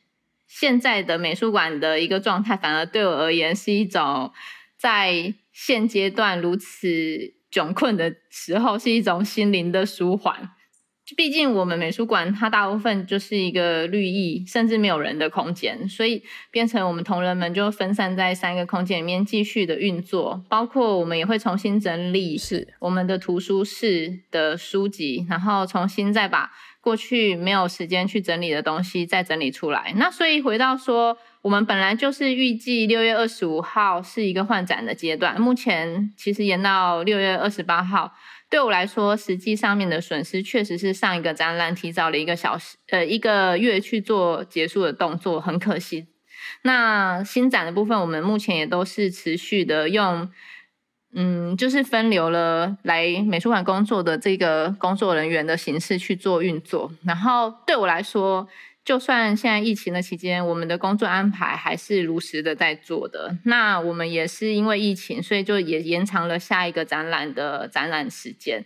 现在的美术馆的一个状态，反而对我而言是一种在现阶段如此窘困的时候，是一种心灵的舒缓。毕竟我们美术馆它大部分就是一个绿意，甚至没有人的空间，所以变成我们同仁们就分散在三个空间里面继续的运作。包括我们也会重新整理是我们的图书室的书籍，然后重新再把过去没有时间去整理的东西再整理出来。那所以回到说，我们本来就是预计六月二十五号是一个换展的阶段，目前其实延到六月二十八号。对我来说，实际上面的损失确实是上一个展览提早了一个小时，呃，一个月去做结束的动作，很可惜。那新展的部分，我们目前也都是持续的用，嗯，就是分流了来美术馆工作的这个工作人员的形式去做运作。然后对我来说，就算现在疫情的期间，我们的工作安排还是如实的在做的。那我们也是因为疫情，所以就也延长了下一个展览的展览时间。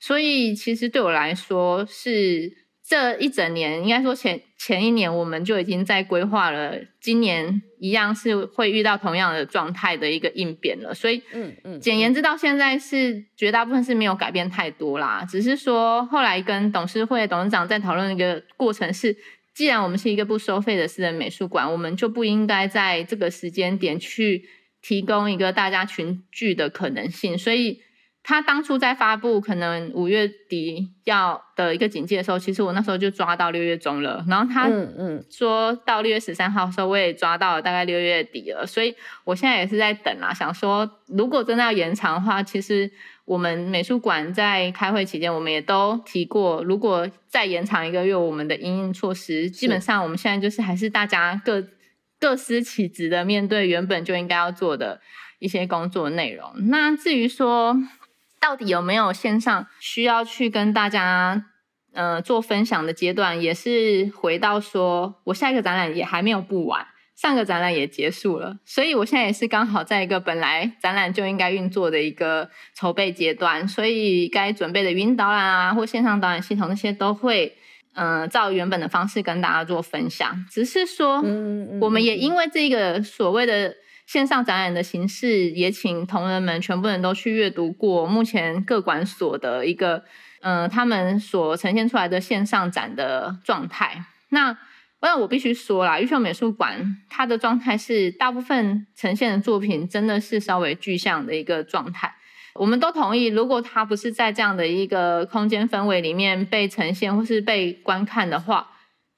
所以其实对我来说，是这一整年，应该说前前一年，我们就已经在规划了，今年一样是会遇到同样的状态的一个应变了。所以，嗯嗯，简言之，到现在是绝大部分是没有改变太多啦，只是说后来跟董事会董事长在讨论一个过程是。既然我们是一个不收费的私人美术馆，我们就不应该在这个时间点去提供一个大家群聚的可能性。所以，他当初在发布可能五月底要的一个警戒的时候，其实我那时候就抓到六月中了。然后他嗯说到六月十三号的时候，我也抓到了大概六月底了。所以我现在也是在等啊，想说如果真的要延长的话，其实。我们美术馆在开会期间，我们也都提过，如果再延长一个月，我们的因应措施，基本上我们现在就是还是大家各各司其职的面对原本就应该要做的一些工作内容。那至于说到底有没有线上需要去跟大家呃做分享的阶段，也是回到说我下一个展览也还没有布完。上个展览也结束了，所以我现在也是刚好在一个本来展览就应该运作的一个筹备阶段，所以该准备的语音导览啊，或线上导览系统那些都会，嗯、呃，照原本的方式跟大家做分享。只是说，我们也因为这个所谓的线上展览的形式，也请同仁们全部人都去阅读过目前各馆所的一个，嗯、他们所呈现出来的线上展的状态。那那我必须说啦，玉秀美术馆它的状态是大部分呈现的作品真的是稍微具象的一个状态。我们都同意，如果它不是在这样的一个空间氛围里面被呈现或是被观看的话，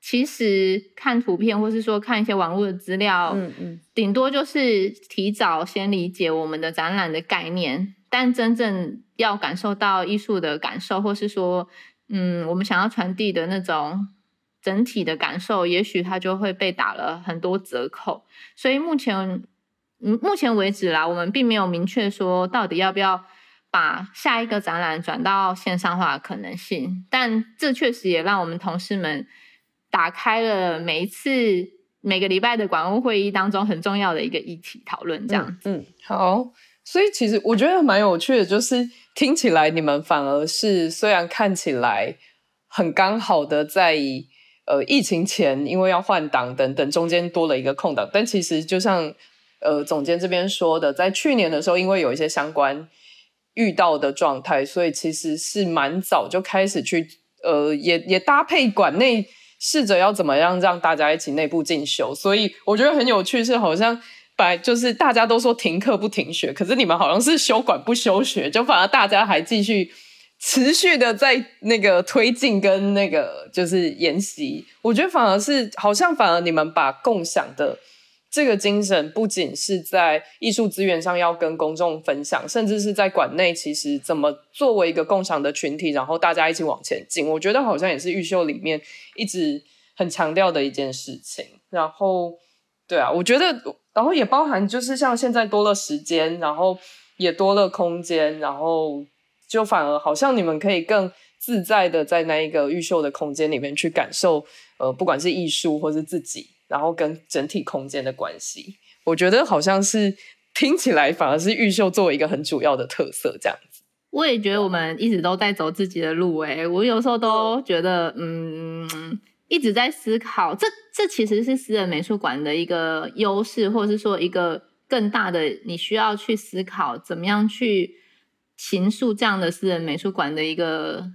其实看图片或是说看一些网络的资料，嗯嗯，顶多就是提早先理解我们的展览的概念，但真正要感受到艺术的感受，或是说，嗯，我们想要传递的那种。整体的感受，也许它就会被打了很多折扣。所以目前，嗯，目前为止啦，我们并没有明确说到底要不要把下一个展览转到线上化的可能性。但这确实也让我们同事们打开了每一次每个礼拜的管务会议当中很重要的一个议题讨论。这样子，嗯，嗯，好。所以其实我觉得蛮有趣的，就是听起来你们反而是虽然看起来很刚好的在。呃，疫情前因为要换档等等，中间多了一个空档。但其实就像呃总监这边说的，在去年的时候，因为有一些相关遇到的状态，所以其实是蛮早就开始去呃，也也搭配馆内试着要怎么样让大家一起内部进修。所以我觉得很有趣，是好像把就是大家都说停课不停学，可是你们好像是休管不休学，就反而大家还继续。持续的在那个推进跟那个就是研习，我觉得反而是好像反而你们把共享的这个精神，不仅是在艺术资源上要跟公众分享，甚至是在馆内，其实怎么作为一个共享的群体，然后大家一起往前进，我觉得好像也是玉秀里面一直很强调的一件事情。然后，对啊，我觉得，然后也包含就是像现在多了时间，然后也多了空间，然后。就反而好像你们可以更自在的在那一个毓秀的空间里面去感受，呃，不管是艺术或是自己，然后跟整体空间的关系，我觉得好像是听起来反而是毓秀作为一个很主要的特色这样子。我也觉得我们一直都在走自己的路，诶，我有时候都觉得，嗯，一直在思考，这这其实是私人美术馆的一个优势，或者是说一个更大的你需要去思考怎么样去。形塑这样的私人美术馆的一个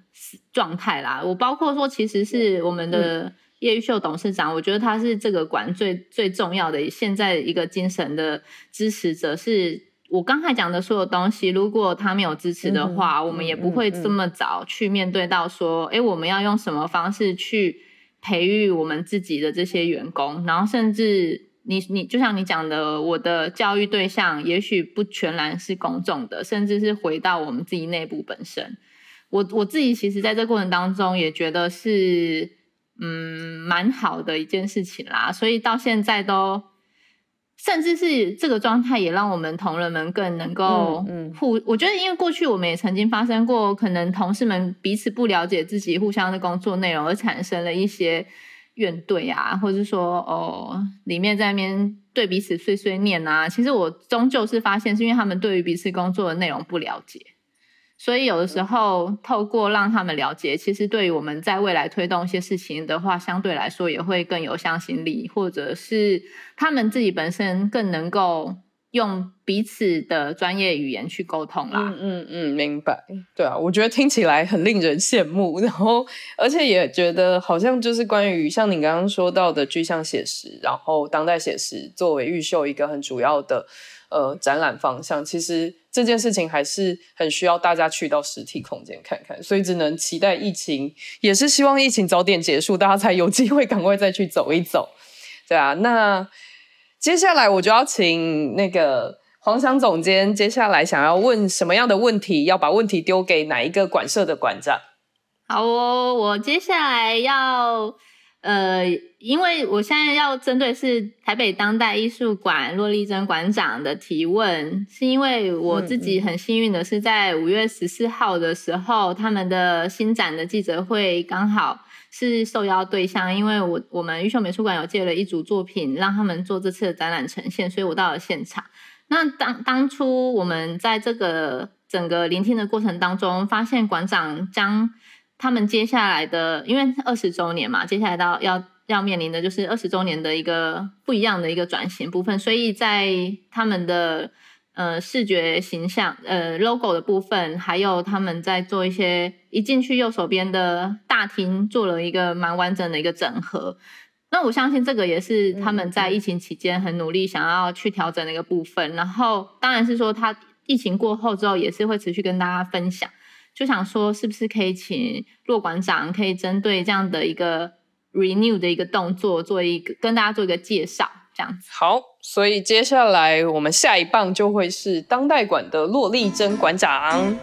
状态啦。我包括说，其实是我们的叶玉秀董事长，我觉得他是这个馆最最重要的现在一个精神的支持者。是我刚才讲的所有东西，如果他没有支持的话，嗯、我们也不会这么早去面对到说，哎、嗯嗯，我们要用什么方式去培育我们自己的这些员工，然后甚至。你你就像你讲的，我的教育对象也许不全然是公众的，甚至是回到我们自己内部本身。我我自己其实在这过程当中也觉得是嗯蛮好的一件事情啦，所以到现在都甚至是这个状态也让我们同仁们更能够互。嗯嗯、我觉得因为过去我们也曾经发生过，可能同事们彼此不了解自己互相的工作内容，而产生了一些。怨怼啊，或者是说哦，里面在那边对彼此碎碎念啊。其实我终究是发现，是因为他们对于彼此工作的内容不了解，所以有的时候透过让他们了解，其实对于我们在未来推动一些事情的话，相对来说也会更有向心力，或者是他们自己本身更能够。用彼此的专业语言去沟通啦。嗯嗯嗯，明白。对啊，我觉得听起来很令人羡慕，然后而且也觉得好像就是关于像你刚刚说到的具象写实，然后当代写实作为玉秀一个很主要的呃展览方向，其实这件事情还是很需要大家去到实体空间看看，所以只能期待疫情，也是希望疫情早点结束，大家才有机会赶快再去走一走。对啊，那。接下来我就要请那个黄翔总监，接下来想要问什么样的问题？要把问题丢给哪一个馆舍的馆长？好哦，我接下来要呃，因为我现在要针对是台北当代艺术馆骆丽珍馆长的提问，是因为我自己很幸运的是在五月十四号的时候，他们的新展的记者会刚好。是受邀对象，因为我我们玉秀美术馆有借了一组作品，让他们做这次的展览呈现，所以我到了现场。那当当初我们在这个整个聆听的过程当中，发现馆长将他们接下来的，因为二十周年嘛，接下来到要要面临的就是二十周年的一个不一样的一个转型部分，所以在他们的。呃，视觉形象，呃，logo 的部分，还有他们在做一些，一进去右手边的大厅做了一个蛮完整的一个整合。那我相信这个也是他们在疫情期间很努力想要去调整的一个部分。然后，当然是说他疫情过后之后也是会持续跟大家分享。就想说，是不是可以请骆馆长可以针对这样的一个 renew 的一个动作，做一个跟大家做一个介绍。这样子好，所以接下来我们下一棒就会是当代馆的骆丽珍馆长。